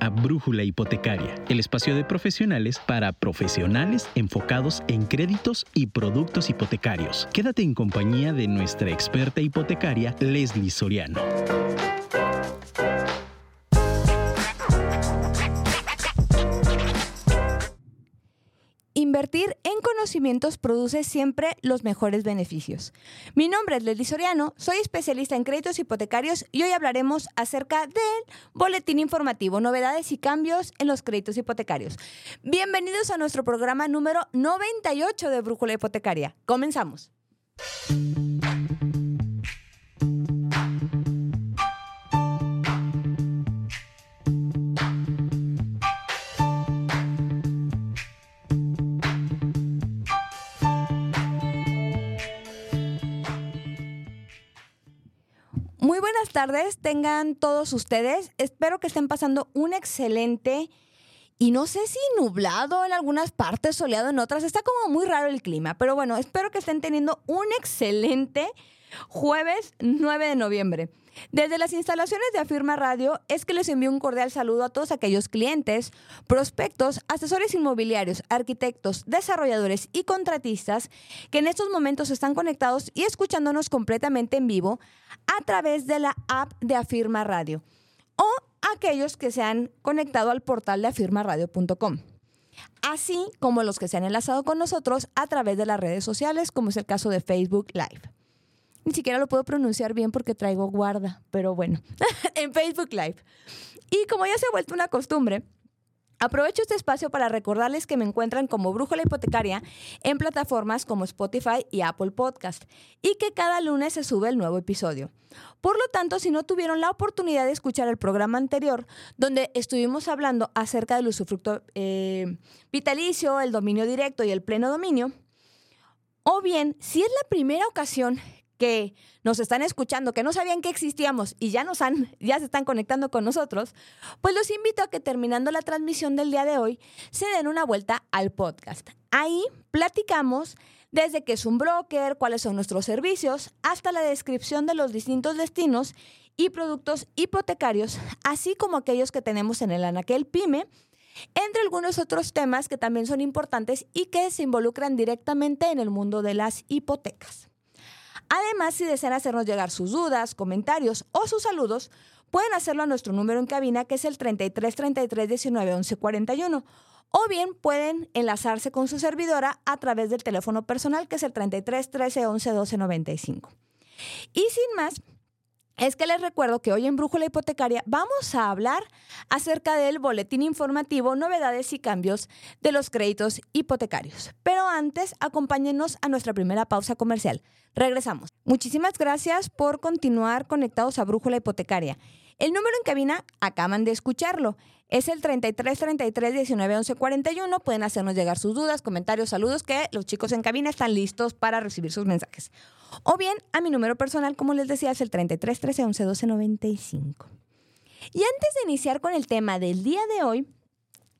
A Brújula Hipotecaria, el espacio de profesionales para profesionales enfocados en créditos y productos hipotecarios. Quédate en compañía de nuestra experta hipotecaria, Leslie Soriano. Produce siempre los mejores beneficios. Mi nombre es Leslie Soriano, soy especialista en créditos hipotecarios y hoy hablaremos acerca del boletín informativo, novedades y cambios en los créditos hipotecarios. Bienvenidos a nuestro programa número 98 de Brújula Hipotecaria. Comenzamos. Tardes, tengan todos ustedes. Espero que estén pasando un excelente y no sé si nublado en algunas partes, soleado en otras. Está como muy raro el clima, pero bueno, espero que estén teniendo un excelente jueves 9 de noviembre. Desde las instalaciones de Afirma Radio es que les envío un cordial saludo a todos aquellos clientes, prospectos, asesores inmobiliarios, arquitectos, desarrolladores y contratistas que en estos momentos están conectados y escuchándonos completamente en vivo a través de la app de Afirma Radio o aquellos que se han conectado al portal de afirmaradio.com así como los que se han enlazado con nosotros a través de las redes sociales, como es el caso de Facebook Live. Ni siquiera lo puedo pronunciar bien porque traigo guarda, pero bueno, en Facebook Live. Y como ya se ha vuelto una costumbre, Aprovecho este espacio para recordarles que me encuentran como Brújula Hipotecaria en plataformas como Spotify y Apple Podcast y que cada lunes se sube el nuevo episodio. Por lo tanto, si no tuvieron la oportunidad de escuchar el programa anterior, donde estuvimos hablando acerca del usufructo eh, vitalicio, el dominio directo y el pleno dominio, o bien, si es la primera ocasión que nos están escuchando, que no sabían que existíamos y ya nos han, ya se están conectando con nosotros, pues los invito a que terminando la transmisión del día de hoy, se den una vuelta al podcast. Ahí platicamos desde qué es un broker, cuáles son nuestros servicios, hasta la descripción de los distintos destinos y productos hipotecarios, así como aquellos que tenemos en el Anaquel Pyme, entre algunos otros temas que también son importantes y que se involucran directamente en el mundo de las hipotecas. Además, si desean hacernos llegar sus dudas, comentarios o sus saludos, pueden hacerlo a nuestro número en cabina que es el 33 33 19 11 41 o bien pueden enlazarse con su servidora a través del teléfono personal que es el 33 13 11 12 95. Y sin más, es que les recuerdo que hoy en Brújula Hipotecaria vamos a hablar acerca del boletín informativo, novedades y cambios de los créditos hipotecarios. Pero antes, acompáñenos a nuestra primera pausa comercial. Regresamos. Muchísimas gracias por continuar conectados a Brújula Hipotecaria. El número en cabina acaban de escucharlo. Es el 33 33 19 11 41. Pueden hacernos llegar sus dudas, comentarios, saludos, que los chicos en cabina están listos para recibir sus mensajes. O bien a mi número personal, como les decía, es el 33 13 11 12 95. Y antes de iniciar con el tema del día de hoy,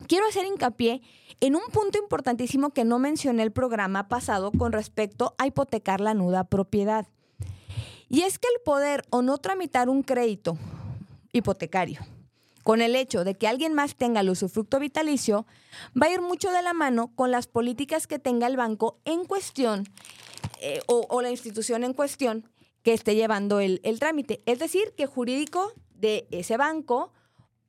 quiero hacer hincapié en un punto importantísimo que no mencioné el programa pasado con respecto a hipotecar la nuda propiedad. Y es que el poder o no tramitar un crédito hipotecario. Con el hecho de que alguien más tenga el usufructo vitalicio, va a ir mucho de la mano con las políticas que tenga el banco en cuestión eh, o, la institución en cuestión que esté llevando el, trámite. Es decir, que jurídico de ese banco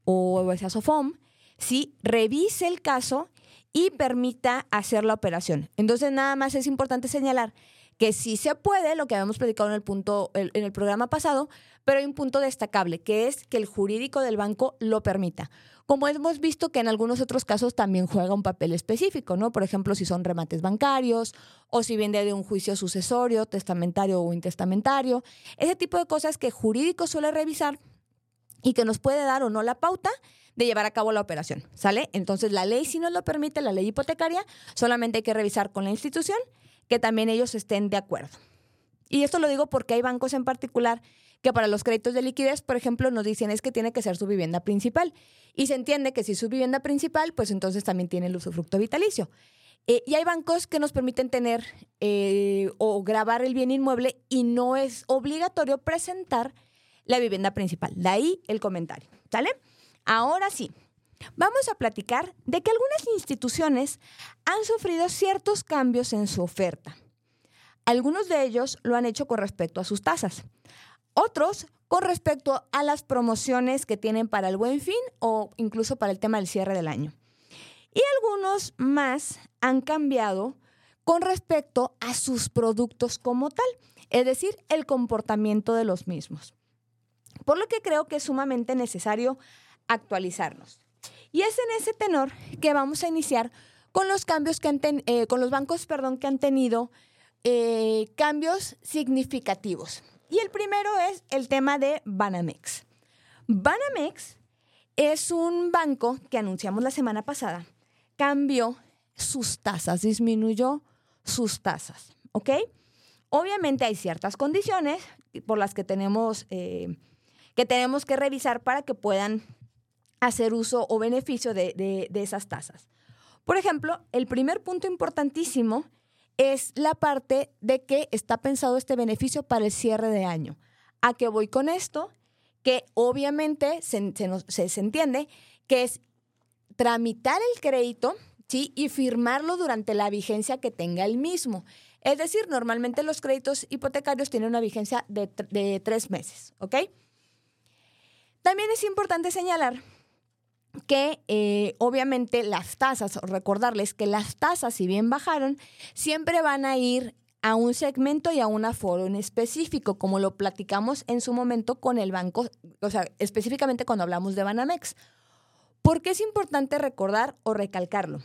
o esa SOFOM, sí, revise el caso y permita hacer la operación. Entonces, nada más es importante señalar que sí se puede, lo que habíamos predicado en el punto en el programa pasado, pero hay un punto destacable, que es que el jurídico del banco lo permita. Como hemos visto que en algunos otros casos también juega un papel específico, ¿no? Por ejemplo, si son remates bancarios o si viene de un juicio sucesorio, testamentario o intestamentario, ese tipo de cosas que jurídico suele revisar y que nos puede dar o no la pauta de llevar a cabo la operación, ¿sale? Entonces la ley si nos lo permite, la ley hipotecaria, solamente hay que revisar con la institución que también ellos estén de acuerdo. Y esto lo digo porque hay bancos en particular que para los créditos de liquidez, por ejemplo, nos dicen es que tiene que ser su vivienda principal. Y se entiende que si es su vivienda principal, pues entonces también tiene el usufructo vitalicio. Eh, y hay bancos que nos permiten tener eh, o grabar el bien inmueble y no es obligatorio presentar la vivienda principal. De ahí el comentario, ¿sale? Ahora sí, vamos a platicar de que algunas instituciones han sufrido ciertos cambios en su oferta. Algunos de ellos lo han hecho con respecto a sus tasas. Otros con respecto a las promociones que tienen para el buen fin o incluso para el tema del cierre del año. Y algunos más han cambiado con respecto a sus productos como tal, es decir, el comportamiento de los mismos. Por lo que creo que es sumamente necesario actualizarnos. Y es en ese tenor que vamos a iniciar con los cambios que han eh, con los bancos, perdón, que han tenido eh, cambios significativos. Y el primero es el tema de Banamex. Banamex es un banco que anunciamos la semana pasada, cambió sus tasas, disminuyó sus tasas, ¿ok? Obviamente hay ciertas condiciones por las que tenemos, eh, que, tenemos que revisar para que puedan hacer uso o beneficio de esas tasas. Por ejemplo, el primer punto importantísimo es la parte de que está pensado este beneficio para el cierre de año. ¿A qué voy con esto? Que obviamente se, entiende que es tramitar el crédito ¿sí? y firmarlo durante la vigencia que tenga el mismo. Es decir, normalmente los créditos hipotecarios tienen una vigencia de, de tres meses, ¿ok? También es importante señalar que eh, obviamente las tasas, recordarles que las tasas, si bien bajaron, siempre van a ir a un segmento y a un aforo en específico, como lo platicamos en su momento con el banco, o sea, específicamente cuando hablamos de Banamex. ¿Por qué es importante recordar o recalcarlo?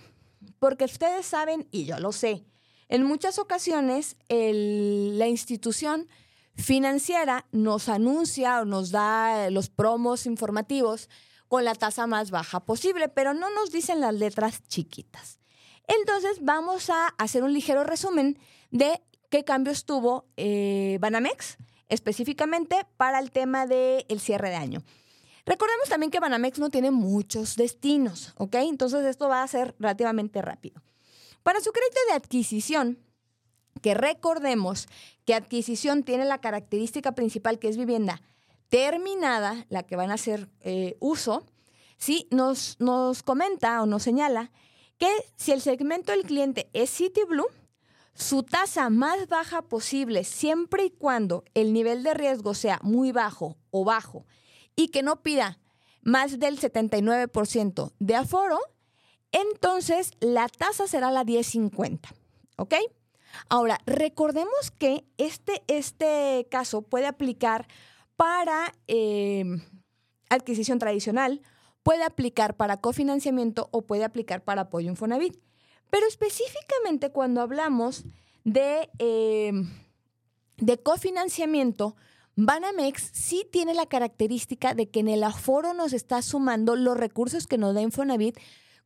Porque ustedes saben, y yo lo sé, en muchas ocasiones la institución financiera nos anuncia o nos da los promos informativos con la tasa más baja posible, pero no nos dicen las letras chiquitas. Entonces vamos a hacer un ligero resumen de qué cambios tuvo eh, Banamex específicamente para el tema del cierre de año. Recordemos también que Banamex no tiene muchos destinos, ¿ok? Entonces esto va a ser relativamente rápido. Para su crédito de adquisición, que recordemos que adquisición tiene la característica principal que es vivienda terminada, la que van a hacer eh, uso, ¿sí? nos, nos comenta o nos señala que si el segmento del cliente es City Blue, su tasa más baja posible, siempre y cuando el nivel de riesgo sea muy bajo o bajo y que no pida más del 79% de aforo, entonces la tasa será la 1050. ¿Ok? Ahora, recordemos que este, este caso puede aplicar para eh, adquisición tradicional, puede aplicar para cofinanciamiento o puede aplicar para apoyo Infonavit. Pero específicamente cuando hablamos de, eh, de cofinanciamiento, Banamex sí tiene la característica de que en el aforo nos está sumando los recursos que nos da Infonavit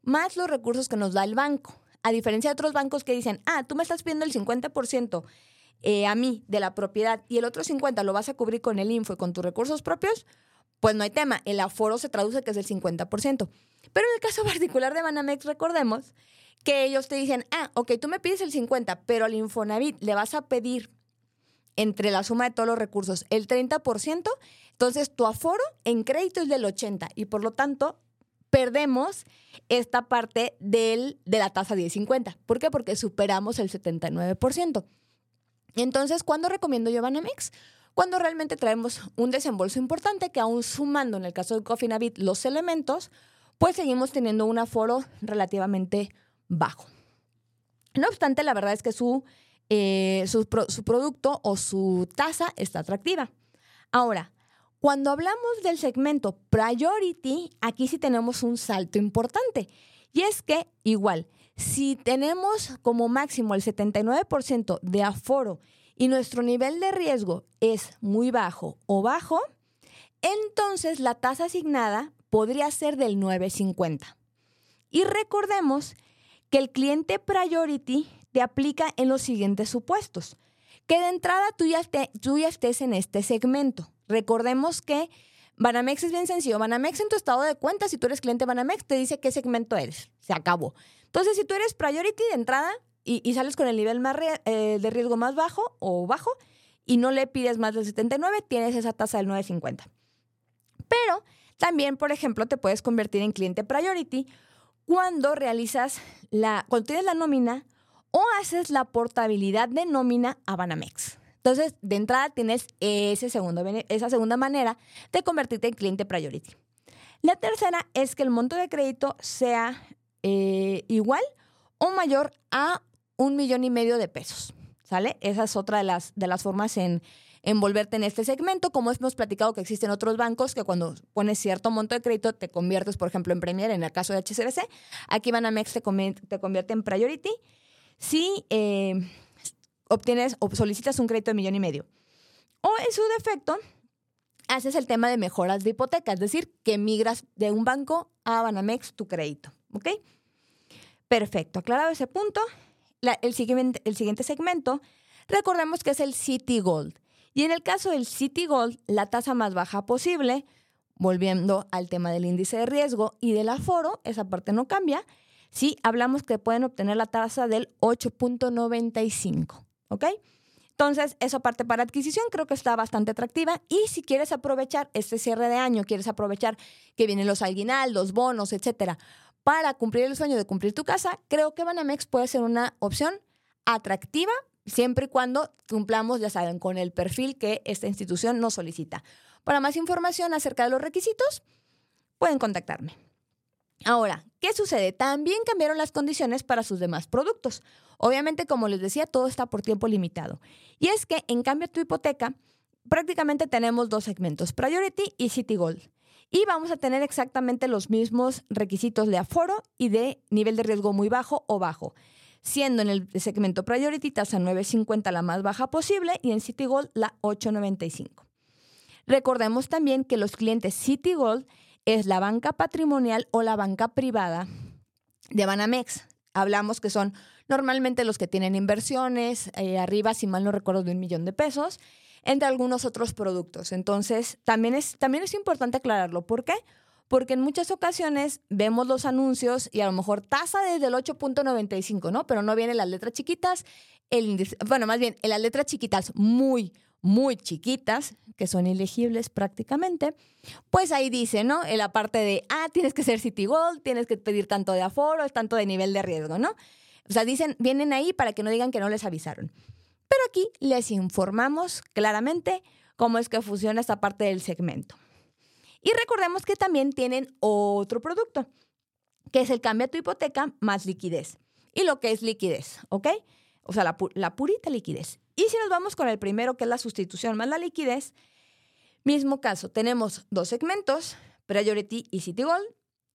más los recursos que nos da el banco. A diferencia de otros bancos que dicen, ah, tú me estás pidiendo el 50% eh, a mí de la propiedad y el otro 50 lo vas a cubrir con el info y con tus recursos propios, pues no hay tema. El aforo se traduce que es el 50%. Pero en el caso particular de Banamex, recordemos que ellos te dicen, ah, ok, tú me pides el 50, pero al Infonavit le vas a pedir entre la suma de todos los recursos el 30%, entonces tu aforo en crédito es del 80% y por lo tanto perdemos esta parte del, de la tasa 1050. ¿Por qué? Porque superamos el 79%. Entonces, ¿cuándo recomiendo yo Banamex? Cuando realmente traemos un desembolso importante que aún sumando en el caso de Cofinavit los elementos, pues seguimos teniendo un aforo relativamente bajo. No obstante, la verdad es que su, eh, su, su producto o su tasa está atractiva. Ahora, cuando hablamos del segmento Priority, aquí sí tenemos un salto importante. Y es que igual, si tenemos como máximo el 79% de aforo y nuestro nivel de riesgo es muy bajo o bajo, entonces la tasa asignada podría ser del 9.50. Y recordemos que el cliente priority te aplica en los siguientes supuestos. Que de entrada tú ya, estés en este segmento. Recordemos que Banamex es bien sencillo. Banamex en tu estado de cuenta, si tú eres cliente Banamex, te dice qué segmento eres. Se acabó. Entonces, si tú eres priority de entrada y, sales con el nivel más eh, de riesgo más bajo o bajo y no le pides más del 79, tienes esa tasa del 9.50. Pero También, por ejemplo, te puedes convertir en cliente priority cuando realizas la, cuando tienes la nómina o haces la portabilidad de nómina a Banamex. Entonces, de entrada tienes ese segundo, esa segunda manera de convertirte en cliente priority. La tercera es que el monto de crédito sea eh, igual o mayor a un millón y medio de pesos. ¿Sale? Esa es otra de las, de las formas en envolverte en este segmento. Como hemos platicado que existen otros bancos que cuando pones cierto monto de crédito te conviertes, por ejemplo, en Premier, en el caso de HCBC. Aquí Banamex te, te convierte en Priority. Si eh, obtienes o solicitas un crédito de millón y medio. O en su defecto, haces el tema de mejoras de hipoteca, es decir, que migras de un banco a Banamex tu crédito. ¿Ok? Perfecto. Aclarado ese punto, el, siguiente, el siguiente segmento, recordemos que es el City Gold. Y en el caso del City Gold, la tasa más baja posible, volviendo al tema del índice de riesgo y del aforo, esa parte no cambia. Sí, hablamos que pueden obtener la tasa del 8.95, ¿ok? Entonces, esa parte para adquisición creo que está bastante atractiva. Y si quieres aprovechar este cierre de año, quieres aprovechar que vienen los aguinaldos, bonos, etcétera, para cumplir el sueño de cumplir tu casa, creo que Banamex puede ser una opción atractiva siempre y cuando cumplamos, ya saben, con el perfil que esta institución nos solicita. Para más información acerca de los requisitos, pueden contactarme. Ahora, ¿qué sucede? También cambiaron las condiciones para sus demás productos. Obviamente, como les decía, todo está por tiempo limitado. Y es que, en cambio, tu hipoteca, prácticamente tenemos dos segmentos, Priority y City Gold. Y vamos a tener exactamente los mismos requisitos de aforo y de nivel de riesgo muy bajo o bajo, siendo en el segmento Priority tasa 9.50 la más baja posible y en City Gold la 8.95. Recordemos también que los clientes City Gold es la banca patrimonial o la banca privada de Banamex. Hablamos que son normalmente los que tienen inversiones, eh, arriba, si mal no recuerdo, de un millón de pesos, entre algunos otros productos. Entonces, también es, también es importante aclararlo. ¿Por qué? Porque en muchas ocasiones vemos los anuncios y a lo mejor tasa desde el 8.95, ¿no? Pero no vienen las letras chiquitas, el índice, bueno, más bien, en las letras chiquitas muy, muy chiquitas, que son ilegibles prácticamente, pues ahí dice, ¿no? En la parte de, ah, tienes que ser City Gold, tienes que pedir tanto de aforo, tanto de nivel de riesgo, ¿no? O sea, dicen, vienen ahí para que no digan que no les avisaron. Pero aquí les informamos claramente cómo es que funciona esta parte del segmento. Y recordemos que también tienen otro producto, que es el cambio a tu hipoteca más liquidez. Y lo que es liquidez, ¿ok? O sea, la, la purita liquidez. Y si nos vamos con el primero, que es la sustitución más la liquidez, mismo caso, tenemos dos segmentos, Priority y City Gold,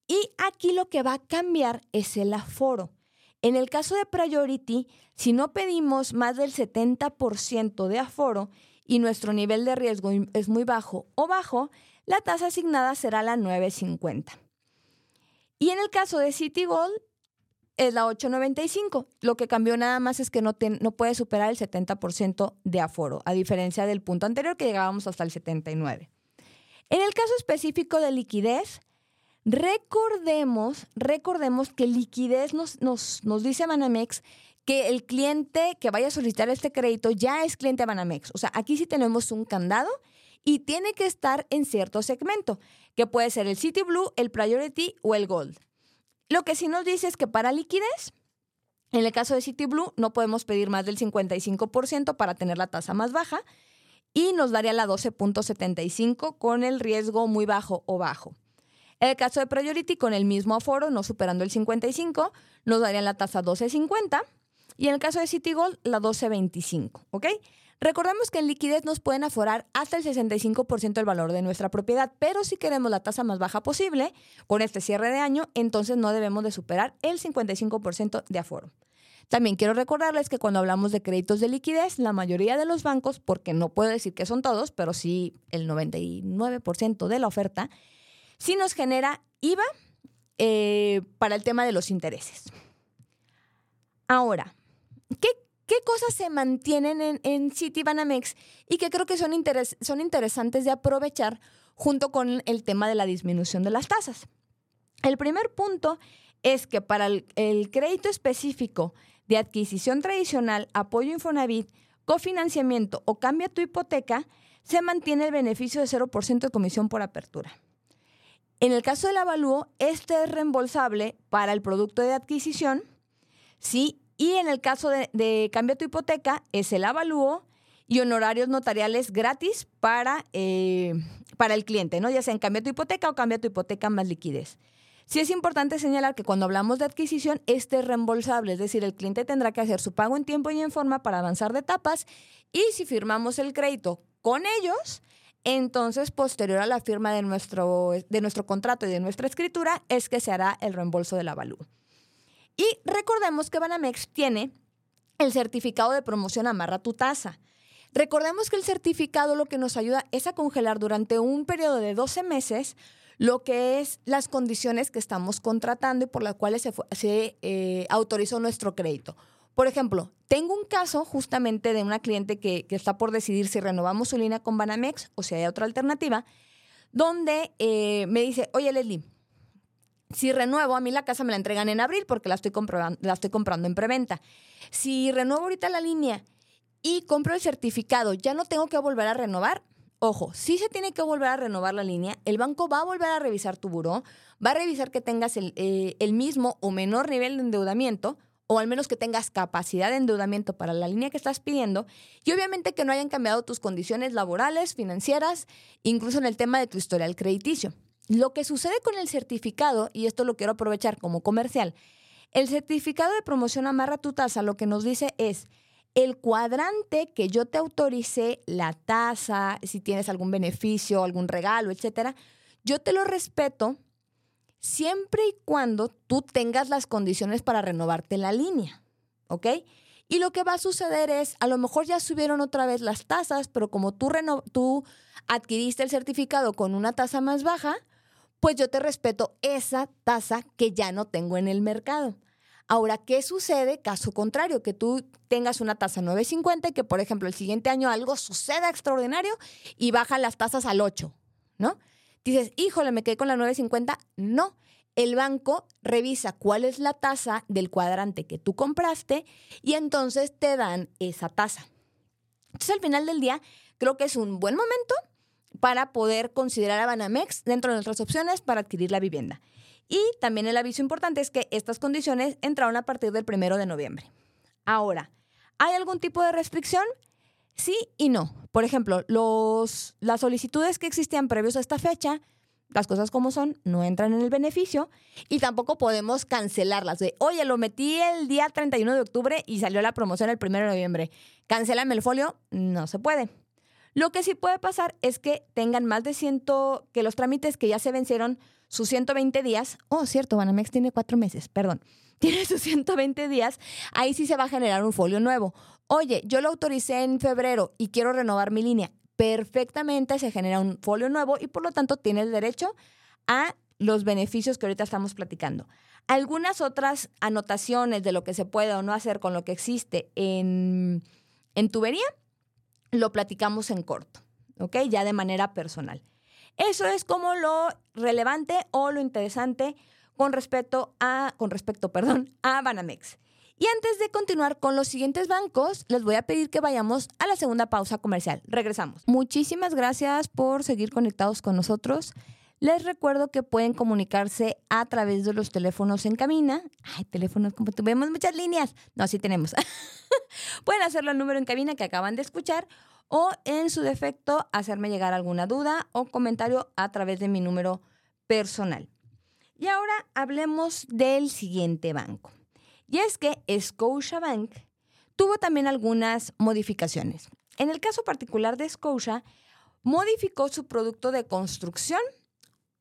y aquí lo que va a cambiar es el aforo. En el caso de Priority, si no pedimos más del 70% de aforo y nuestro nivel de riesgo es muy bajo o bajo, la tasa asignada será la 9.50. Y en el caso de City Gold, es la 895. Lo que cambió nada más es que no, no puede superar el 70% de aforo, a diferencia del punto anterior que llegábamos hasta el 79. En el caso específico de liquidez, recordemos, recordemos que liquidez nos, nos, nos dice Banamex que el cliente que vaya a solicitar este crédito ya es cliente de Banamex. O sea, aquí sí tenemos un candado y tiene que estar en cierto segmento, que puede ser el City Blue, el Priority o el Gold. Lo que sí nos dice es que para liquidez, en el caso de City Blue, no podemos pedir más del 55% para tener la tasa más baja y nos daría la 12.75 con el riesgo muy bajo o bajo. En el caso de Priority, con el mismo aforo, no superando el 55, nos daría la tasa 12.50 y en el caso de City Gold, la 12.25, ¿ok? Recordemos que en liquidez nos pueden aforar hasta el 65% del valor de nuestra propiedad, pero si queremos la tasa más baja posible con este cierre de año, entonces no debemos de superar el 55% de aforo. También quiero recordarles que cuando hablamos de créditos de liquidez, la mayoría de los bancos, porque no puedo decir que son todos, pero sí el 99% de la oferta, sí nos genera IVA eh, para el tema de los intereses. Ahora, ¿qué ¿Qué cosas se mantienen en, en Citibanamex y que creo que son, interesantes de aprovechar junto con el tema de la disminución de las tasas? El primer punto es que para el, el crédito específico de adquisición tradicional, apoyo Infonavit, cofinanciamiento o cambia tu hipoteca, se mantiene el beneficio de 0% de comisión por apertura. En el caso del avalúo, este es reembolsable para el producto de adquisición, ¿sí? Y en el caso de, cambio tu hipoteca, es el avalúo y honorarios notariales gratis para, eh, para el cliente, ¿no? Ya sea en cambio tu hipoteca o cambia tu hipoteca más liquidez. Sí es importante señalar que cuando hablamos de adquisición, este es reembolsable, es decir, el cliente tendrá que hacer su pago en tiempo y en forma para avanzar de etapas y si firmamos el crédito con ellos, entonces, posterior a la firma de nuestro, de nuestro contrato y de nuestra escritura, es que se hará el reembolso del avalúo. Y recordemos que Banamex tiene el certificado de promoción Amarra tu tasa. Recordemos que el certificado lo que nos ayuda es a congelar durante un periodo de 12 meses lo que es las condiciones que estamos contratando y por las cuales se, eh, autorizó nuestro crédito. Por ejemplo, tengo un caso justamente de una cliente que, está por decidir si renovamos su línea con Banamex o si hay otra alternativa, donde eh, me dice, oye Leslie, si renuevo, a mí la casa me la entregan en abril porque la estoy, la estoy comprando en preventa. Si renuevo ahorita la línea y compro el certificado, ¿ya no tengo que volver a renovar? Ojo, si se tiene que volver a renovar la línea, el banco va a volver a revisar tu buró, va a revisar que tengas el, eh, el mismo o menor nivel de endeudamiento, o al menos que tengas capacidad de endeudamiento para la línea que estás pidiendo, y obviamente que no hayan cambiado tus condiciones laborales, financieras, incluso en el tema de tu historial crediticio. Lo que sucede con el certificado, y esto lo quiero aprovechar como comercial, el certificado de promoción amarra tu tasa, lo que nos dice es el cuadrante que yo te autoricé, la tasa, si tienes algún beneficio, algún regalo, etcétera, yo te lo respeto siempre y cuando tú tengas las condiciones para renovarte la línea, ¿ok? Y lo que va a suceder es, a lo mejor ya subieron otra vez las tasas, pero como tú, tú adquiriste el certificado con una tasa más baja, pues yo te respeto esa tasa que ya no tengo en el mercado. Ahora, ¿qué sucede? Caso contrario, que tú tengas una tasa 9.50 y que, por ejemplo, el siguiente año algo suceda extraordinario y bajan las tasas al 8, ¿no? Dices, híjole, me quedé con la 950. No, el banco revisa cuál es la tasa del cuadrante que tú compraste y entonces te dan esa tasa. Entonces, al final del día, creo que es un buen momento para poder considerar a Banamex dentro de nuestras opciones para adquirir la vivienda. Y también el aviso importante es que estas condiciones entraron a partir del primero de noviembre. Ahora, ¿hay algún tipo de restricción? Sí y no. Por ejemplo, los, las solicitudes que existían previos a esta fecha, las cosas como son, no entran en el beneficio y tampoco podemos cancelarlas. De, oye, lo metí el día 31 de octubre y salió la promoción el 1 de noviembre. Cancélame el folio. No se puede. Lo que sí puede pasar es que tengan más de ciento, que los trámites que ya se vencieron sus 120 días, oh, cierto, Banamex tiene cuatro meses, perdón, tiene sus 120 días, ahí sí se va a generar un folio nuevo. Oye, yo lo autoricé en febrero y quiero renovar mi línea. Perfectamente se genera un folio nuevo y por lo tanto tienes derecho a los beneficios que ahorita estamos platicando. Algunas otras anotaciones de lo que se puede o no hacer con lo que existe en, en tubería, lo platicamos en corto, ¿ok? Ya de manera personal. Eso es como lo relevante o lo interesante con respecto a, con respecto, perdón, a Banamex. Y antes de continuar con los siguientes bancos, les voy a pedir que vayamos a la segunda pausa comercial. Regresamos. Muchísimas gracias por seguir conectados con nosotros. Les recuerdo que pueden comunicarse a través de los teléfonos en cabina. Ay, teléfonos, como tuvimos muchas líneas. No, sí tenemos. pueden hacerlo al número en cabina que acaban de escuchar o en su defecto hacerme llegar alguna duda o comentario a través de mi número personal. Y ahora hablemos del siguiente banco. Y es que Scotiabank tuvo también algunas modificaciones. En el caso particular de Scotia, modificó su producto de construcción,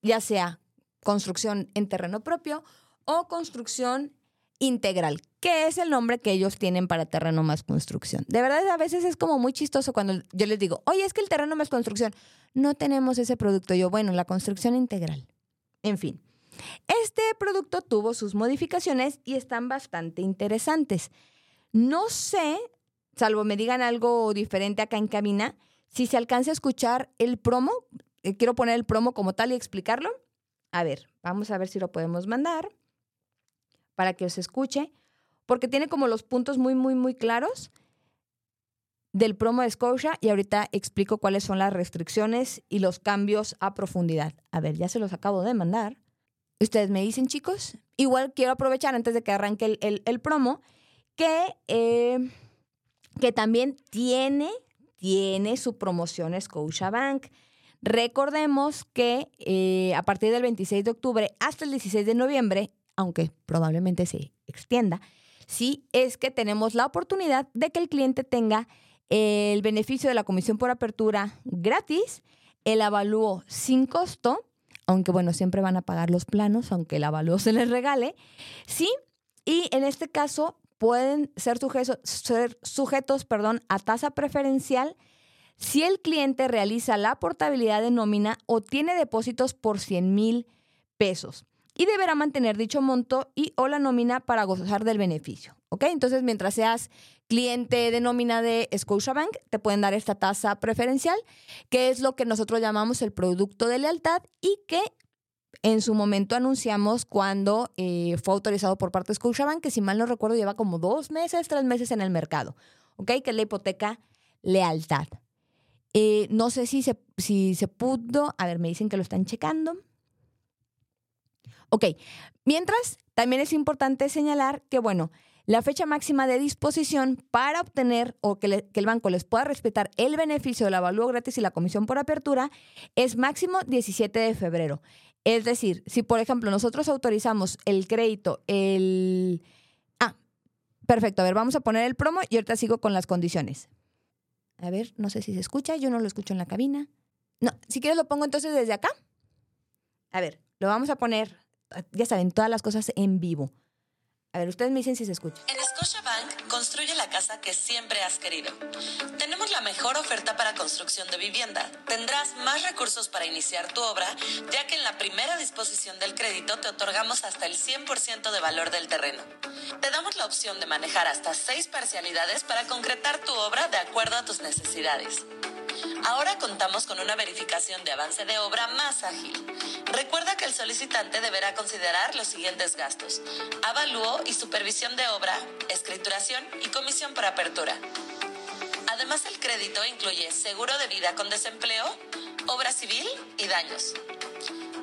ya sea construcción en terreno propio o construcción integral, que es el nombre que ellos tienen para terreno más construcción. De verdad, a veces es como muy chistoso cuando yo les digo, oye, es que el terreno más construcción, no tenemos ese producto. Yo, bueno, la construcción integral. En fin, este producto tuvo sus modificaciones y están bastante interesantes. No sé, salvo me digan algo diferente acá en cabina, si se alcanza a escuchar el promo. Eh, quiero poner el promo como tal y explicarlo. A ver, vamos a ver si lo podemos mandar para que os escuche, porque tiene como los puntos muy, muy, muy claros. del promo de Scotia y ahorita explico cuáles son las restricciones y los cambios a profundidad. A ver, ya se los acabo de mandar. Ustedes me dicen, chicos. Igual quiero aprovechar antes de que arranque el, promo que, eh, que también tiene, tiene su promoción Bank. Recordemos que eh, a partir del 26 de octubre hasta el 16 de noviembre, aunque probablemente se extienda, sí es que tenemos la oportunidad de que el cliente tenga el beneficio de la comisión por apertura gratis, el avalúo sin costo, aunque bueno, siempre van a pagar los planos, aunque el avalúo se les regale, sí, y en este caso pueden ser sujetos, ser sujetos perdón, a tasa preferencial si el cliente realiza la portabilidad de nómina o tiene depósitos por 100 mil pesos y deberá mantener dicho monto y o la nómina para gozar del beneficio. ¿Ok? Entonces, mientras seas cliente de nómina de Scotiabank, te pueden dar esta tasa preferencial, que es lo que nosotros llamamos el producto de lealtad y que en su momento anunciamos cuando eh, fue autorizado por parte de Scotiabank, que si mal no recuerdo lleva como dos meses, tres meses en el mercado, ¿ok? Que es la hipoteca lealtad. Eh, no sé si se, si se pudo, a ver, me dicen que lo están checando. Ok, mientras, también es importante señalar que, bueno, la fecha máxima de disposición para obtener o que, el banco les pueda respetar el beneficio del avalúo gratis y la comisión por apertura es máximo 17 de febrero. Es decir, si por ejemplo nosotros autorizamos el crédito el... Ah, perfecto. A ver, vamos a poner el promo y ahorita sigo con las condiciones. A ver, no sé si se escucha, yo no lo escucho en la cabina. No, si quieres lo pongo entonces desde acá. A ver, lo vamos a poner, ya saben, todas las cosas en vivo. A ver, ustedes me dicen si se escucha. En Scotiabank construye la casa que siempre has querido. Tenemos la mejor oferta para construcción de vivienda. Tendrás más recursos para iniciar tu obra, ya que en la primera disposición del crédito te otorgamos hasta el 100% de valor del terreno. Te damos la opción de manejar hasta seis parcialidades para concretar tu obra de acuerdo a tus necesidades. Ahora contamos con una verificación de avance de obra más ágil. Recuerda que el solicitante deberá considerar los siguientes gastos. Avalúo y supervisión de obra, escrituración y comisión por apertura. Además, el crédito incluye seguro de vida con desempleo, obra civil y daños.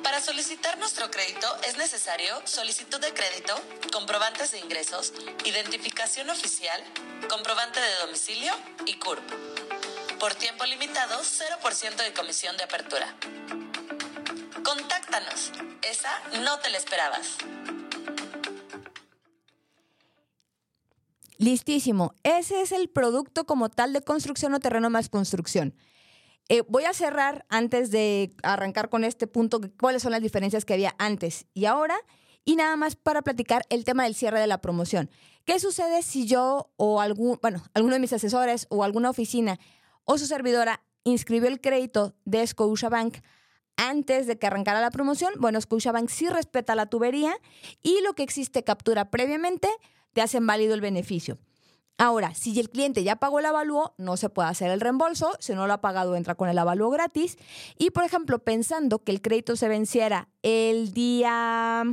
Para solicitar nuestro crédito es necesario solicitud de crédito, comprobantes de ingresos, identificación oficial, comprobante de domicilio y CURP. Por tiempo limitado, 0% de comisión de apertura. Contáctanos. Esa no te la esperabas. Listísimo. Ese es el producto como tal de construcción o terreno más construcción. Eh, voy a cerrar antes de arrancar con este punto, cuáles son las diferencias que había antes y ahora, y nada más para platicar el tema del cierre de la promoción. ¿Qué sucede si yo o algún, bueno, alguno de mis asesores o alguna oficina o su servidora inscribió el crédito de Scotiabank antes de que arrancara la promoción, bueno, Scotiabank sí respeta la tubería y lo que existe captura previamente te hacen válido el beneficio. Ahora, si el cliente ya pagó el avalúo, no se puede hacer el reembolso. Si no lo ha pagado, entra con el avalúo gratis. Y, por ejemplo, pensando que el crédito se venciera el día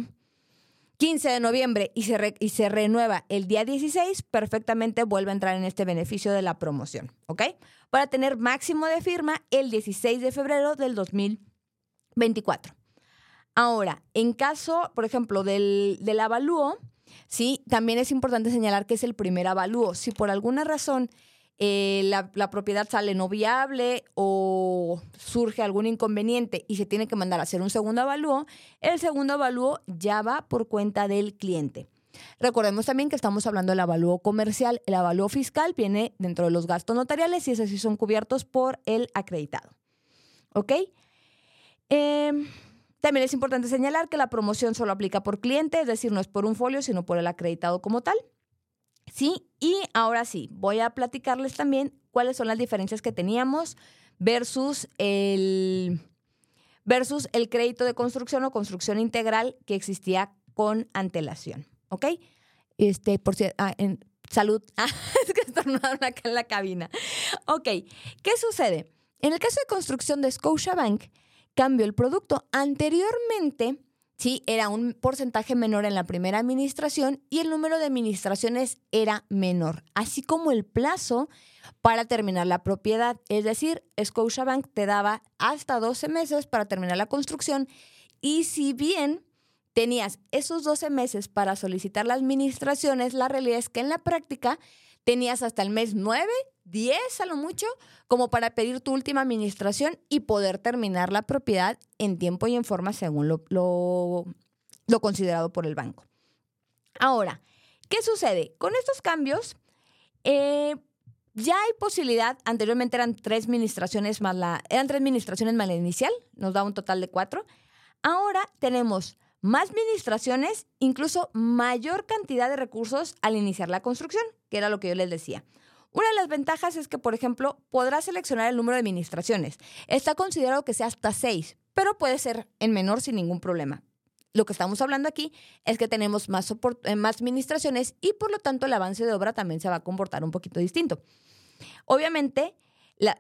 15 de noviembre y se, y se renueva el día 16, perfectamente vuelve a entrar en este beneficio de la promoción, ¿ok? Para tener máximo de firma el 16 de febrero del 2024. Ahora, en caso, por ejemplo, del, del avalúo, sí, también es importante señalar que es el primer avalúo. Si por alguna razón eh, la, propiedad sale no viable o surge algún inconveniente y se tiene que mandar a hacer un segundo avalúo, el segundo avalúo ya va por cuenta del cliente. Recordemos también que estamos hablando del avalúo comercial. El avalúo fiscal viene dentro de los gastos notariales y esos sí son cubiertos por el acreditado. ¿Ok? Em, también es importante señalar que la promoción solo aplica por cliente, es decir, no es por un folio, sino por el acreditado como tal. ¿Sí? Y ahora sí, voy a platicarles también cuáles son las diferencias que teníamos versus el, versus el crédito de construcción o construcción integral que existía con antelación, ¿ok? Este, por cierto, ah, en, salud. Ah, es que estornudaron acá en la cabina. Ok, ¿qué sucede? En el caso de construcción de Scotiabank, cambió el producto. Anteriormente Sí, era un porcentaje menor en la primera administración y el número de administraciones era menor, así como el plazo para terminar la propiedad. Es decir, Scotiabank te daba hasta 12 meses para terminar la construcción y si bien tenías esos 12 meses para solicitar las administraciones, la realidad es que en la práctica tenías hasta el mes 9, 10 a lo mucho, como para pedir tu última administración y poder terminar la propiedad en tiempo y en forma según lo, lo, considerado por el banco. Ahora, ¿qué sucede? Con estos cambios, eh, ya hay posibilidad, anteriormente eran tres administraciones más la, eran tres administraciones más la inicial, nos da un total de cuatro. Ahora tenemos más administraciones, incluso mayor cantidad de recursos al iniciar la construcción, que era lo que yo les decía. Una de las ventajas es que, por ejemplo, podrás seleccionar el número de administraciones. Está considerado que sea hasta seis, pero puede ser en menor sin ningún problema. Lo que estamos hablando aquí es que tenemos más, eh, administraciones y por lo tanto el avance de obra también se va a comportar un poquito distinto. Obviamente,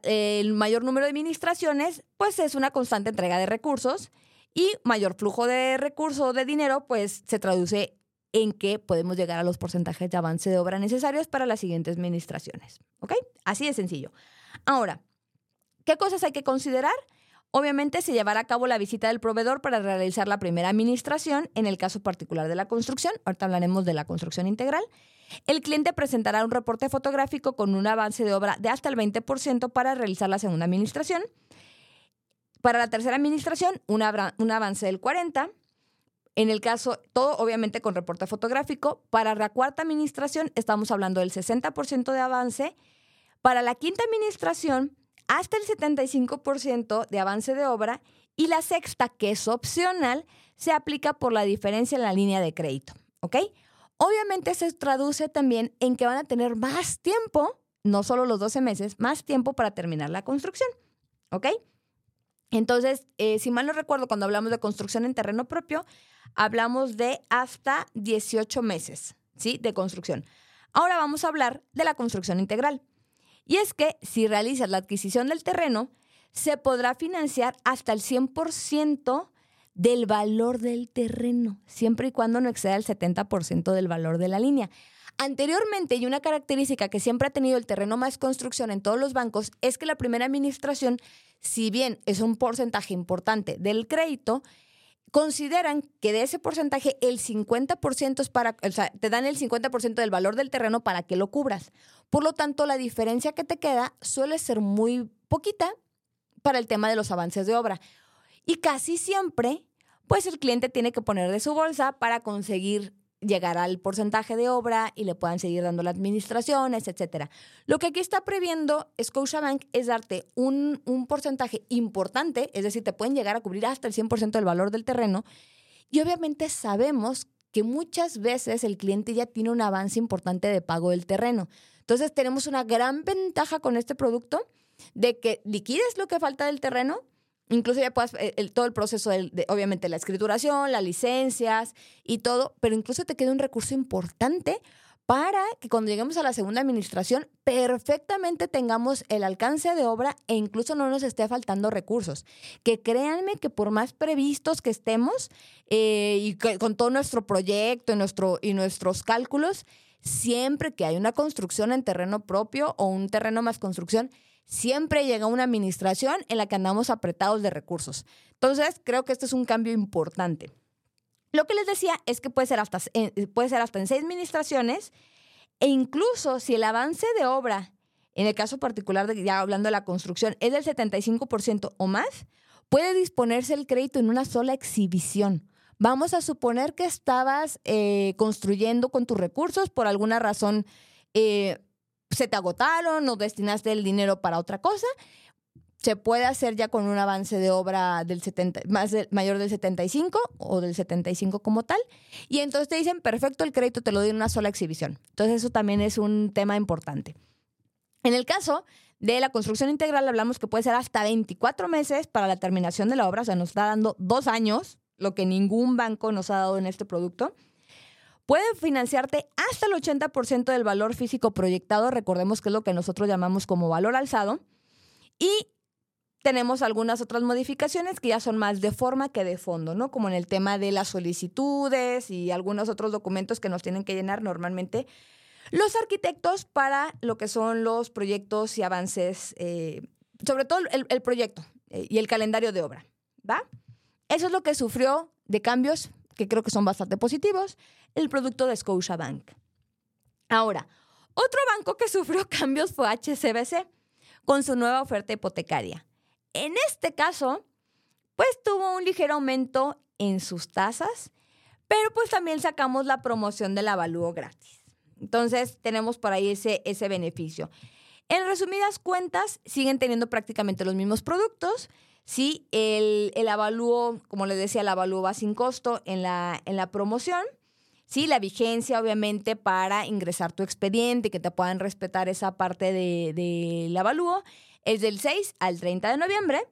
el mayor número de administraciones, pues es una constante entrega de recursos y mayor flujo de recursos de dinero, pues se traduce en que podemos llegar a los porcentajes de avance de obra necesarios para las siguientes administraciones. ¿Ok? Así de sencillo. Ahora, ¿qué cosas hay que considerar? Obviamente se llevará a cabo la visita del proveedor para realizar la primera administración, en el caso particular de la construcción. Ahorita hablaremos de la construcción integral. El cliente presentará un reporte fotográfico con un avance de obra de hasta el 20% para realizar la segunda administración. Para la tercera administración, un, avance del 40%. En el caso, todo obviamente con reporte fotográfico. Para la cuarta administración, estamos hablando del 60% de avance. Para la quinta administración, hasta el 75% de avance de obra. Y la sexta, que es opcional, se aplica por la diferencia en la línea de crédito. ¿Ok? Obviamente se traduce también en que van a tener más tiempo, no solo los 12 meses, más tiempo para terminar la construcción. ¿Ok? Entonces, eh, si mal no recuerdo, cuando hablamos de construcción en terreno propio, hablamos de hasta 18 meses, ¿sí? De construcción. Ahora vamos a hablar de la construcción integral. Y es que si realizas la adquisición del terreno, se podrá financiar hasta el 100% del valor del terreno, siempre y cuando no exceda el 70% del valor de la línea. Anteriormente, y una característica que siempre ha tenido el terreno más construcción en todos los bancos, es que la primera administración, si bien es un porcentaje importante del crédito, consideran que de ese porcentaje el 50% es para, o sea, te dan el 50% del valor del terreno para que lo cubras. Por lo tanto, la diferencia que te queda suele ser muy poquita para el tema de los avances de obra. Y casi siempre, pues el cliente tiene que poner de su bolsa para conseguir llegar al porcentaje de obra y le puedan seguir dando las administraciones, etcétera. Lo que aquí está previendo Scotiabank es darte un, un porcentaje importante, es decir, te pueden llegar a cubrir hasta el 100% del valor del terreno. Y obviamente sabemos que muchas veces el cliente ya tiene un avance importante de pago del terreno. Entonces tenemos una gran ventaja con este producto de que liquides lo que falta del terreno Incluso ya puedas, eh, todo el proceso de, obviamente, la escrituración, las licencias y todo, pero incluso te queda un recurso importante para que cuando lleguemos a la segunda administración perfectamente tengamos el alcance de obra e incluso no nos esté faltando recursos. Que créanme que por más previstos que estemos eh, y con todo nuestro proyecto y, nuestro, y nuestros cálculos, siempre que hay una construcción en terreno propio o un terreno más construcción, siempre llega una administración en la que andamos apretados de recursos. Entonces, creo que este es un cambio importante. Lo que les decía es que puede ser hasta, puede ser hasta en seis administraciones e incluso si el avance de obra, en el caso particular de ya hablando de la construcción, es del 75% o más, puede disponerse el crédito en una sola exhibición. Vamos a suponer que estabas eh, construyendo con tus recursos por alguna razón. Eh, se te agotaron o destinaste el dinero para otra cosa, se puede hacer ya con un avance de obra del 70, más mayor del 75 o del 75 como tal. Y entonces te dicen, perfecto, el crédito te lo doy en una sola exhibición. Entonces eso también es un tema importante. En el caso de la construcción integral, hablamos que puede ser hasta 24 meses para la terminación de la obra, o sea, nos está dando dos años, lo que ningún banco nos ha dado en este producto. Puede financiarte hasta el 80% del valor físico proyectado, recordemos que es lo que nosotros llamamos como valor alzado. Y tenemos algunas otras modificaciones que ya son más de forma que de fondo, ¿no? Como en el tema de las solicitudes y algunos otros documentos que nos tienen que llenar normalmente los arquitectos para lo que son los proyectos y avances, eh, sobre todo el, proyecto eh, y el calendario de obra, ¿va? Eso es lo que sufrió de cambios que creo que son bastante positivos, el producto de Scotiabank. Ahora, otro banco que sufrió cambios fue HCBC con su nueva oferta hipotecaria. En este caso, pues tuvo un ligero aumento en sus tasas, pero pues también sacamos la promoción del avalúo gratis. Entonces, tenemos por ahí ese, ese beneficio. En resumidas cuentas, siguen teniendo prácticamente los mismos productos. Sí, el, el avalúo, como les decía, el avalúo va sin costo en la, en la promoción. Sí, la vigencia, obviamente, para ingresar tu expediente, que te puedan respetar esa parte del de, avalúo, es del 6 al 30 de noviembre.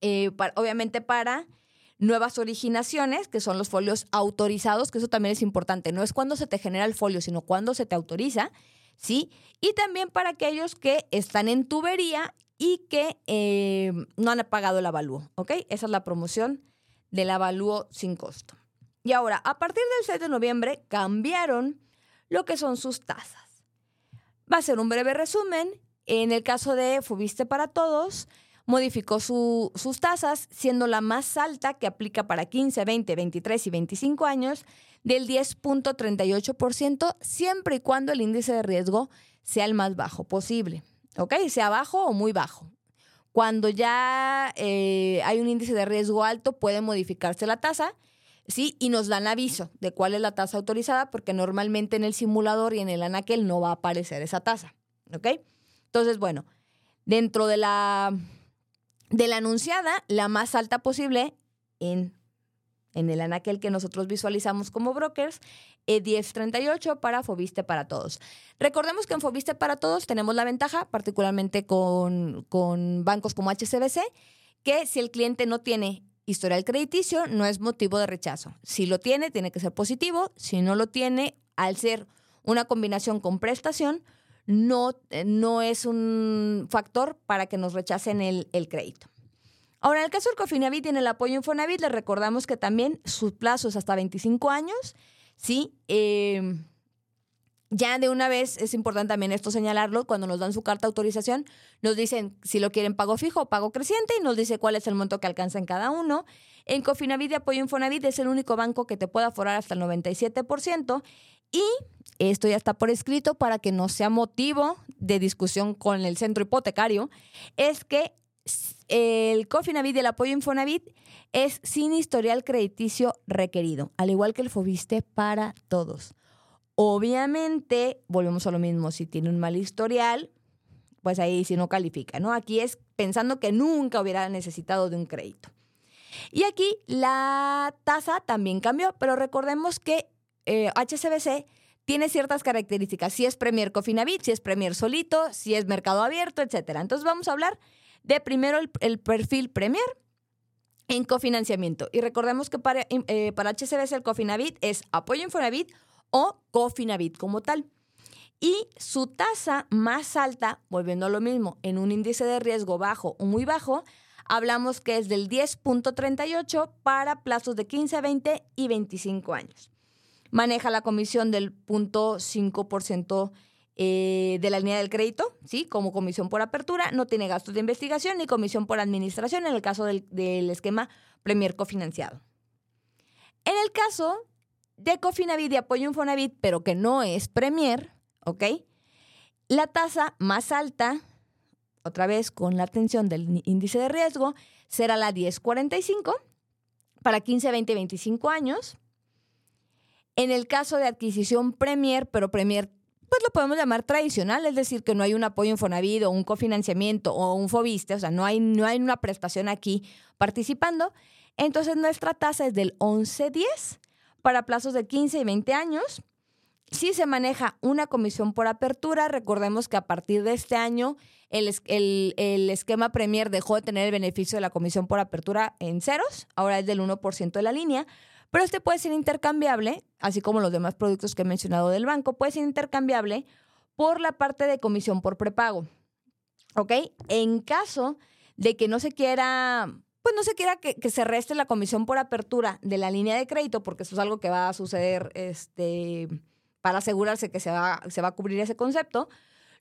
Eh, obviamente para nuevas originaciones, que son los folios autorizados, que eso también es importante. No es cuando se te genera el folio, sino cuando se te autoriza, ¿sí? Y también para aquellos que están en tubería y que eh, no han pagado el avalúo, ¿ok? Esa es la promoción del avalúo sin costo. Y ahora, a partir del 6 de noviembre, cambiaron lo que son sus tasas. Va a ser un breve resumen. En el caso de Fubiste para Todos, modificó sus tasas, siendo la más alta que aplica para 15, 20, 23 y 25 años del 10.38%, siempre y cuando el índice de riesgo sea el más bajo posible. ¿Ok? Sea bajo o muy bajo. Cuando ya eh, hay un índice de riesgo alto, puede modificarse la tasa. ¿sí? Y nos dan aviso de cuál es la tasa autorizada, porque normalmente en el simulador y en el anaquel no va a aparecer esa tasa. ¿Ok? Entonces, bueno, dentro de la de la anunciada, la más alta posible en, en el anaquel que nosotros visualizamos como brokers, E1038 para Fobiste para Todos. Recordemos que en Fobiste para Todos tenemos la ventaja, particularmente con, con bancos como HCBC, que si el cliente no tiene historial crediticio, no es motivo de rechazo. Si lo tiene, tiene que ser positivo. Si no lo tiene, al ser una combinación con prestación, no, eh, no es un factor para que nos rechacen el, crédito. Ahora, en el caso del Cofinavit y en el apoyo Infonavit, les recordamos que también sus plazos hasta 25 años, ¿sí? Em, ya de una vez es importante también esto señalarlo, cuando nos dan su carta de autorización, nos dicen si lo quieren pago fijo o pago creciente y nos dice cuál es el monto que alcanza en cada uno. En Cofinavit y Apoyo Infonavit es el único banco que te puede aforar hasta el 97% y esto ya está por escrito para que no sea motivo de discusión con el centro hipotecario, es que el Cofinavit y el apoyo Infonavit es sin historial crediticio requerido, al igual que el Fobiste para todos. Obviamente, volvemos a lo mismo, si tiene un mal historial, pues ahí sí no califica, ¿no? Aquí es pensando que nunca hubiera necesitado de un crédito. Y aquí la tasa también cambió, pero recordemos que HCBC eh, tiene ciertas características. Si es Premier Cofinavit, si es Premier solito, si es mercado abierto, etc. Entonces vamos a hablar de primero el, perfil Premier en cofinanciamiento. Y recordemos que para, eh, para HCBC el Cofinavit es apoyo Infonavit o Cofinavit como tal. Y su tasa más alta, volviendo a lo mismo, en un índice de riesgo bajo o muy bajo, hablamos que es del 10.38 para plazos de 15, 20 y 25 años maneja la comisión del 0.5% eh, de la línea del crédito, ¿sí? Como comisión por apertura, no tiene gastos de investigación ni comisión por administración en el caso del, esquema Premier cofinanciado. En el caso de Cofinavit y apoyo Infonavit, pero que no es Premier, ¿ok? La tasa más alta, otra vez con la atención del índice de riesgo, será la 1045 para 15, 20 y 25 años. En el caso de adquisición Premier, pero Premier pues lo podemos llamar tradicional, es decir, que no hay un apoyo Infonavit o un cofinanciamiento o un Fobiste, o sea, no hay, no hay una prestación aquí participando. Entonces nuestra tasa es del 11.10 para plazos de 15 y 20 años. Si se maneja una comisión por apertura, recordemos que a partir de este año el, el, esquema Premier dejó de tener el beneficio de la comisión por apertura en ceros, ahora es del 1% de la línea, pero este puede ser intercambiable, así como los demás productos que he mencionado del banco, puede ser intercambiable por la parte de comisión por prepago. ¿Ok? En caso de que no se quiera, pues no se quiera que, se reste la comisión por apertura de la línea de crédito, porque eso es algo que va a suceder este, para asegurarse que se va, se va a cubrir ese concepto,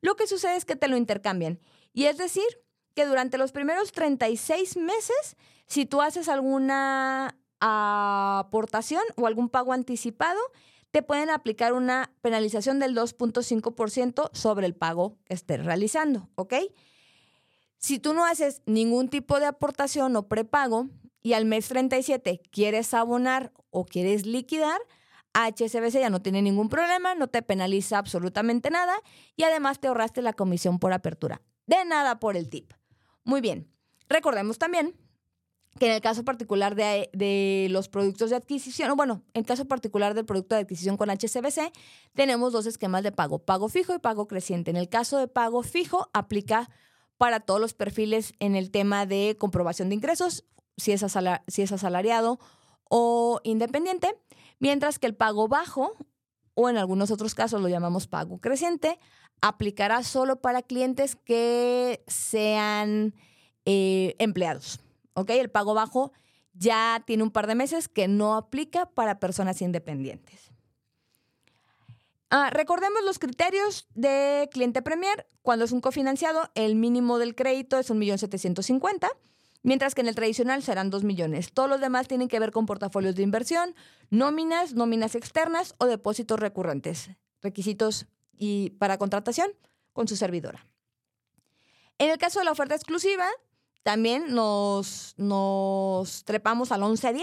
lo que sucede es que te lo intercambian. Y es decir, que durante los primeros 36 meses, si tú haces alguna aportación o algún pago anticipado, te pueden aplicar una penalización del 2.5% sobre el pago que estés realizando, ¿ok? Si tú no haces ningún tipo de aportación o prepago y al mes 37 quieres abonar o quieres liquidar, HSBC ya no tiene ningún problema, no te penaliza absolutamente nada y además te ahorraste la comisión por apertura. De nada por el tip. Muy bien. Recordemos también que en el caso particular de, los productos de adquisición, o bueno, en caso particular del producto de adquisición con HSBC, tenemos dos esquemas de pago, pago fijo y pago creciente. En el caso de pago fijo, aplica para todos los perfiles en el tema de comprobación de ingresos, si es, si es asalariado o independiente, mientras que el pago bajo, o en algunos otros casos lo llamamos pago creciente, aplicará solo para clientes que sean eh, empleados. ¿Ok? El pago bajo ya tiene un par de meses que no aplica para personas independientes. Ah, recordemos los criterios de cliente Premier. Cuando es un cofinanciado, el mínimo del crédito es 1.750.000, mientras que en el tradicional serán 2 millones. Todos los demás tienen que ver con portafolios de inversión, nóminas, nóminas externas o depósitos recurrentes. Requisitos y para contratación con su servidora. En el caso de la oferta exclusiva, también nos, nos trepamos al 11-10,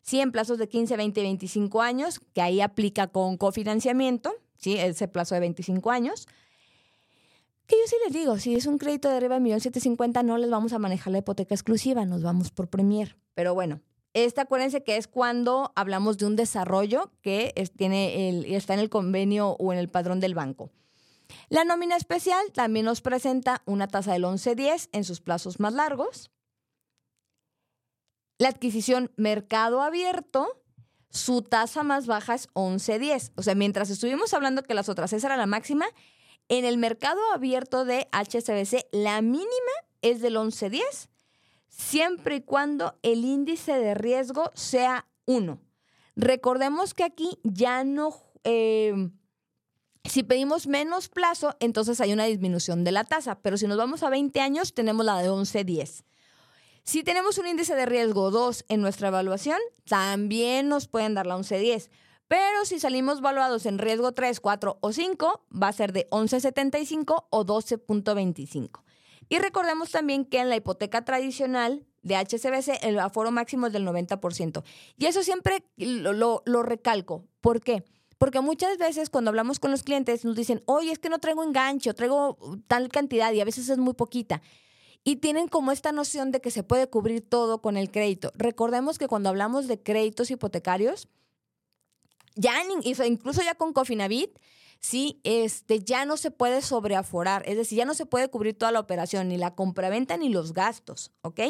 sí, en plazos de 15, 20 25 años, que ahí aplica con cofinanciamiento, sí, ese plazo de 25 años. Que yo sí les digo, si es un crédito de arriba de 1.750.000, no les vamos a manejar la hipoteca exclusiva, nos vamos por Premier. Pero bueno, esta acuérdense que es cuando hablamos de un desarrollo que tiene el, está en el convenio o en el padrón del banco. La nómina especial también nos presenta una tasa del 11.10 en sus plazos más largos. La adquisición mercado abierto, su tasa más baja es 11.10. O sea, mientras estuvimos hablando que las otras, esa era la máxima, en el mercado abierto de HSBC, la mínima es del 11.10 siempre y cuando el índice de riesgo sea 1. Recordemos que aquí ya no, eh, si pedimos menos plazo, entonces hay una disminución de la tasa, pero si nos vamos a 20 años, tenemos la de 11-10. Si tenemos un índice de riesgo 2 en nuestra evaluación, también nos pueden dar la 11-10. Pero si salimos valuados en riesgo 3, 4 o 5, va a ser de 11.75 o 12.25. Y recordemos también que en la hipoteca tradicional de HCBC el aforo máximo es del 90%. Y eso siempre lo, recalco. ¿Por qué? Muchas veces cuando hablamos con los clientes nos dicen, oye, es que no traigo enganche, traigo tal cantidad y a veces es muy poquita. Y tienen como esta noción de que se puede cubrir todo con el crédito. Recordemos que cuando hablamos de créditos hipotecarios, ya incluso ya con Cofinavit, sí, este, ya no se puede sobreaforar, es decir, ya no se puede cubrir toda la operación, ni la compraventa ni los gastos, ¿ok?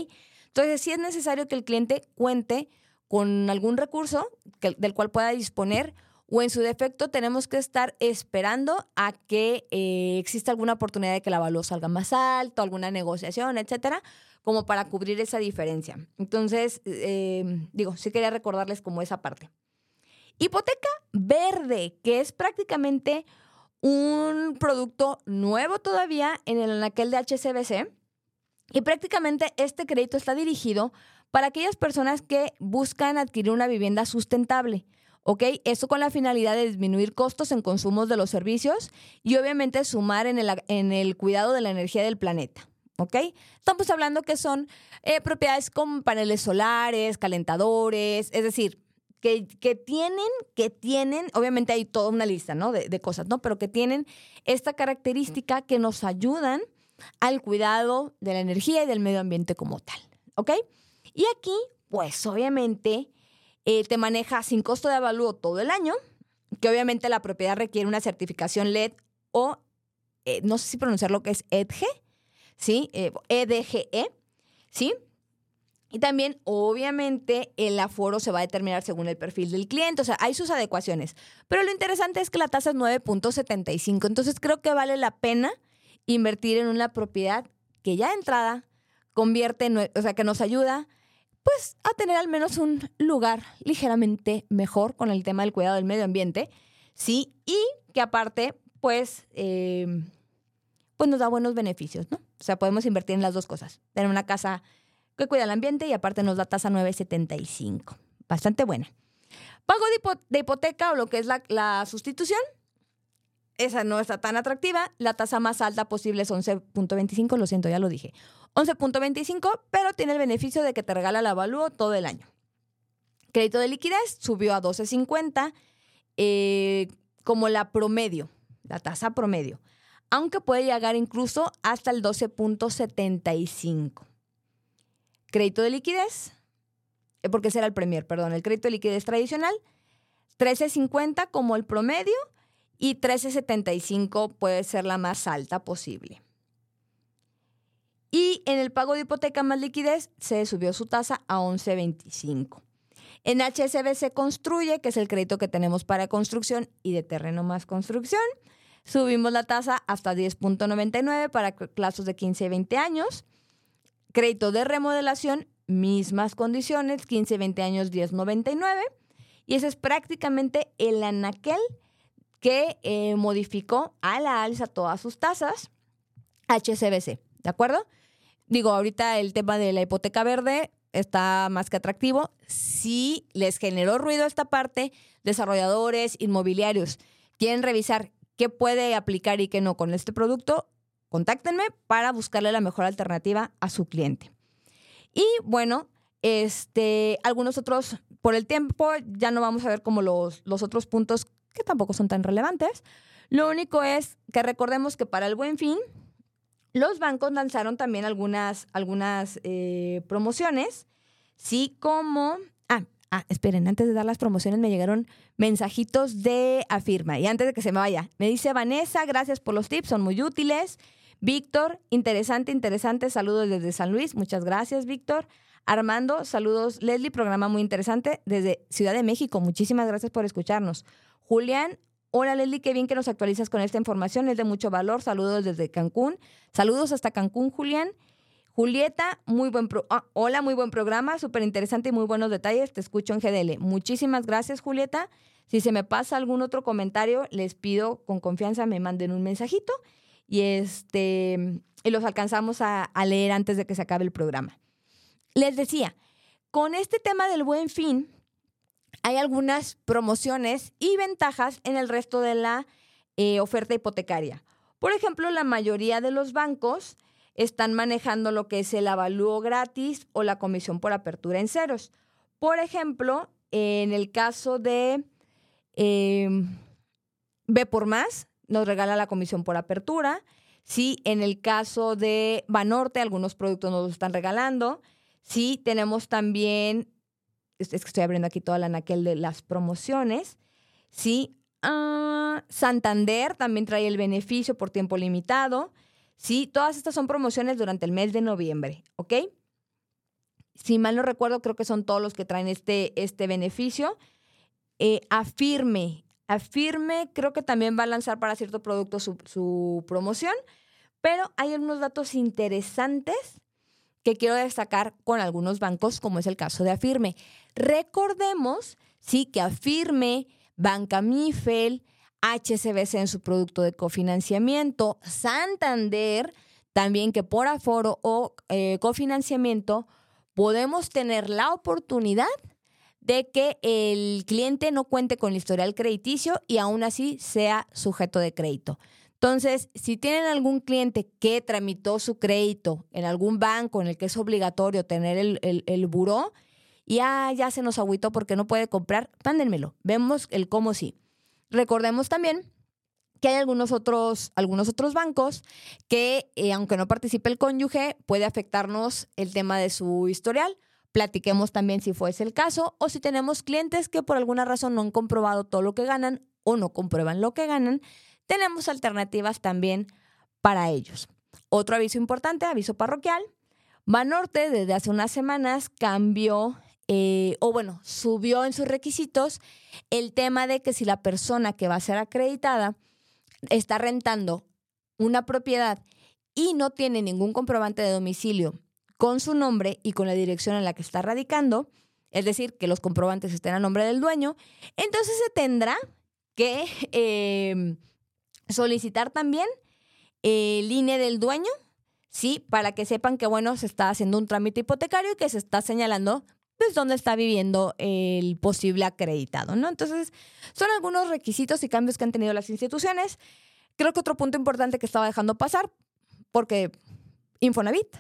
Entonces, sí es necesario que el cliente cuente con algún recurso del cual pueda disponer o en su defecto tenemos que estar esperando a que eh, exista alguna oportunidad de que la valor salga más alto, alguna negociación, etcétera, como para cubrir esa diferencia. Entonces, eh, digo, sí quería recordarles como esa parte. Hipoteca verde, que es prácticamente un producto nuevo todavía en el anaquel de HCBC. Y prácticamente este crédito está dirigido para aquellas personas que buscan adquirir una vivienda sustentable. ¿Ok? Esto con la finalidad de disminuir costos en consumos de los servicios y obviamente sumar en el, en el cuidado de la energía del planeta. ¿Ok? Estamos hablando que son eh, propiedades con paneles solares, calentadores, es decir, que, tienen, que tienen, obviamente hay toda una lista, ¿no? De, cosas, ¿no? Pero que tienen esta característica que nos ayudan al cuidado de la energía y del medio ambiente como tal, ¿ok? Y aquí, pues obviamente, eh, te maneja sin costo de avalúo todo el año, que obviamente la propiedad requiere una certificación LED o, eh, no sé si pronunciar lo que es EDGE, ¿sí? EDGE, eh, e, ¿sí? Y también, obviamente, el aforo se va a determinar según el perfil del cliente, o sea, hay sus adecuaciones. Pero lo interesante es que la tasa es 9.75, entonces creo que vale la pena invertir en una propiedad que ya de entrada convierte, o sea, que nos ayuda pues a tener al menos un lugar ligeramente mejor con el tema del cuidado del medio ambiente, ¿sí? Y que aparte, pues, eh, pues nos da buenos beneficios, ¿no? O sea, podemos invertir en las dos cosas. Tener una casa que cuida el ambiente y aparte nos da tasa 975. Bastante buena. Pago de, hipoteca o lo que es la, la sustitución, esa no está tan atractiva. La tasa más alta posible es 11.25, lo siento, ya lo dije. 11.25, pero tiene el beneficio de que te regala el avalúo todo el año. Crédito de liquidez subió a 12.50 eh, como la promedio, la tasa promedio, aunque puede llegar incluso hasta el 12.75. Crédito de liquidez, eh, porque será el Premier, perdón, el crédito de liquidez tradicional, 13.50 como el promedio y 13.75 puede ser la más alta posible. Y en el pago de hipoteca más liquidez se subió su tasa a 11.25. En HSBC Construye, que es el crédito que tenemos para construcción y de terreno más construcción, subimos la tasa hasta 10.99 para plazos de 15 y 20 años. Crédito de remodelación, mismas condiciones, 15 y 20 años 10.99. Y ese es prácticamente el anaquel que eh, modificó a la alza todas sus tasas HSBC, ¿de acuerdo? Digo, ahorita el tema de la hipoteca verde está más que atractivo. Si les generó ruido esta parte, desarrolladores, inmobiliarios, quieren revisar qué puede aplicar y qué no con este producto, contáctenme para buscarle la mejor alternativa a su cliente. Y bueno, este, algunos otros, por el tiempo, ya no vamos a ver como los, los otros puntos que tampoco son tan relevantes. Lo único es que recordemos que para el buen fin, los bancos lanzaron también algunas, algunas eh, promociones, sí como... Ah, ah, esperen, antes de dar las promociones me llegaron mensajitos de Afirma. Y antes de que se me vaya, me dice Vanessa, gracias por los tips, son muy útiles. Víctor, interesante, interesante, saludos desde San Luis, muchas gracias, Víctor. Armando, saludos. Leslie, programa muy interesante desde Ciudad de México, muchísimas gracias por escucharnos. Julián, Hola Leslie, qué bien que nos actualizas con esta información, es de mucho valor. Saludos desde Cancún. Saludos hasta Cancún, Julián. Julieta, muy buen ah, hola, muy buen programa, súper interesante y muy buenos detalles. Te escucho en GDL. Muchísimas gracias, Julieta. Si se me pasa algún otro comentario, les pido con confianza me manden un mensajito y este y los alcanzamos a leer antes de que se acabe el programa. Les decía, con este tema del buen fin, hay algunas promociones y ventajas en el resto de la eh, oferta hipotecaria. Por ejemplo, la mayoría de los bancos están manejando lo que es el avalúo gratis o la comisión por apertura en ceros. Por ejemplo, en el caso de em, B por más, nos regala la comisión por apertura. Sí, en el caso de Banorte, algunos productos nos están regalando. Sí, tenemos también es que estoy abriendo aquí toda la naquel de las promociones, ¿sí? Ah, Santander también trae el beneficio por tiempo limitado, ¿sí? Todas estas son promociones durante el mes de noviembre, ¿ok? Si mal no recuerdo, creo que son todos los que traen este, este beneficio. Eh, afirme, Afirme creo que también va a lanzar para cierto producto su, su promoción, pero hay unos datos interesantes que quiero destacar con algunos bancos, como es el caso de Afirme. Recordemos, sí, que Afirme, Banca Mifel, HCBC en su producto de cofinanciamiento, Santander, también que por aforo o eh, cofinanciamiento podemos tener la oportunidad de que el cliente no cuente con el historial crediticio y aún así sea sujeto de crédito. Entonces, si tienen algún cliente que tramitó su crédito en algún banco en el que es obligatorio tener el, el, buró y ah, ya se nos agüitó porque no puede comprar, mándenmelo. Vemos el cómo sí. Recordemos también que hay algunos otros, algunos otros bancos que, eh, aunque no participe el cónyuge, puede afectarnos el tema de su historial. Platiquemos también si fuese el caso o si tenemos clientes que por alguna razón no han comprobado todo lo que ganan o no comprueban lo que ganan tenemos alternativas también para ellos. Otro aviso importante, aviso parroquial. Banorte desde hace unas semanas cambió eh, o bueno, subió en sus requisitos el tema de que si la persona que va a ser acreditada está rentando una propiedad y no tiene ningún comprobante de domicilio con su nombre y con la dirección en la que está radicando, es decir, que los comprobantes estén a nombre del dueño, entonces se tendrá que em, solicitar también el INE del dueño, ¿sí? Para que sepan que, bueno, se está haciendo un trámite hipotecario y que se está señalando pues dónde está viviendo el posible acreditado, ¿no? Entonces, son algunos requisitos y cambios que han tenido las instituciones. Creo que otro punto importante que estaba dejando pasar, porque Infonavit,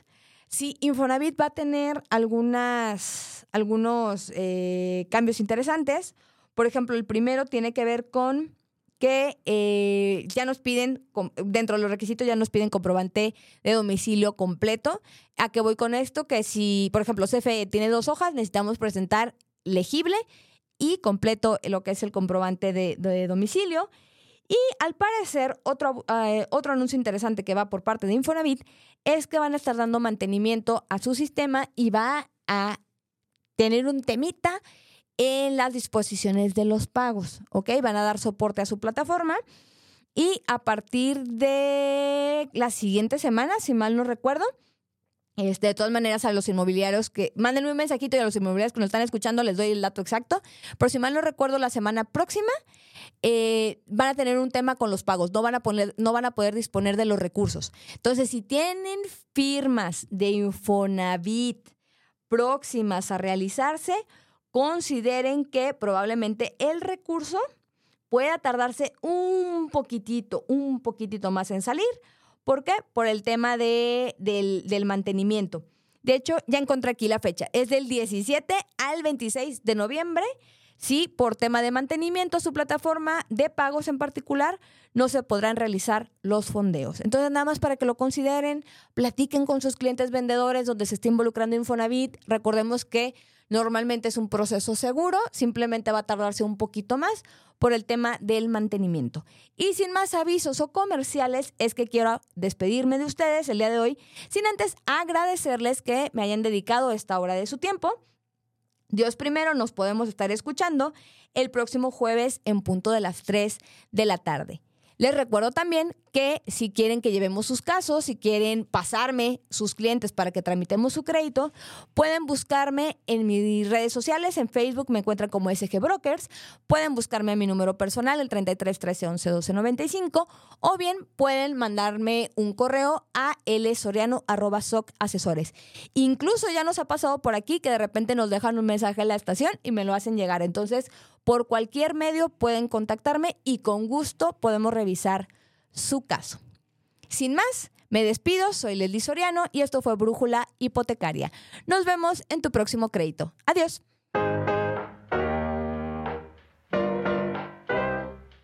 sí, Infonavit va a tener algunas, algunos eh, cambios interesantes. Por ejemplo, el primero tiene que ver con que eh, ya nos piden, dentro de los requisitos ya nos piden comprobante de domicilio completo. ¿A qué voy con esto? Que si, por ejemplo, CFE tiene dos hojas, necesitamos presentar legible y completo lo que es el comprobante de, domicilio. Y al parecer, otro, eh, otro anuncio interesante que va por parte de Infonavit es que van a estar dando mantenimiento a su sistema y va a tener un temita en las disposiciones de los pagos, ¿ok? Van a dar soporte a su plataforma y a partir de la siguiente semana, si mal no recuerdo, este, de todas maneras, a los inmobiliarios que manden un mensajito y a los inmobiliarios que nos están escuchando les doy el dato exacto. Pero si mal no recuerdo, la semana próxima eh, van a tener un tema con los pagos. No van, a poner, no van a poder disponer de los recursos. Entonces, si tienen firmas de Infonavit próximas a realizarse, consideren que probablemente el recurso pueda tardarse un poquitito, un poquitito más en salir. ¿Por qué? Por el tema de, del, mantenimiento. De hecho, ya encontré aquí la fecha. Es del 17 al 26 de noviembre. Sí, por tema de mantenimiento, su plataforma de pagos en particular, no se podrán realizar los fondeos. Entonces, nada más para que lo consideren, platiquen con sus clientes vendedores donde se esté involucrando Infonavit. Recordemos que Normalmente es un proceso seguro, simplemente va a tardarse un poquito más por el tema del mantenimiento. Y sin más avisos o comerciales, es que quiero despedirme de ustedes el día de hoy, sin antes agradecerles que me hayan dedicado esta hora de su tiempo. Dios primero, nos podemos estar escuchando el próximo jueves en punto de las 3 de la tarde. Les recuerdo también que si quieren que llevemos sus casos, si quieren pasarme sus clientes para que tramitemos su crédito, pueden buscarme en mis redes sociales. En Facebook me encuentran como SG Brokers. Pueden buscarme a mi número personal, el 33 13 11 12 95. O bien pueden mandarme un correo a asesores. Incluso ya nos ha pasado por aquí que de repente nos dejan un mensaje en la estación y me lo hacen llegar. Entonces, por cualquier medio pueden contactarme y con gusto podemos revisar su caso. Sin más, me despido, soy Leslie Soriano y esto fue Brújula Hipotecaria. Nos vemos en tu próximo crédito. Adiós.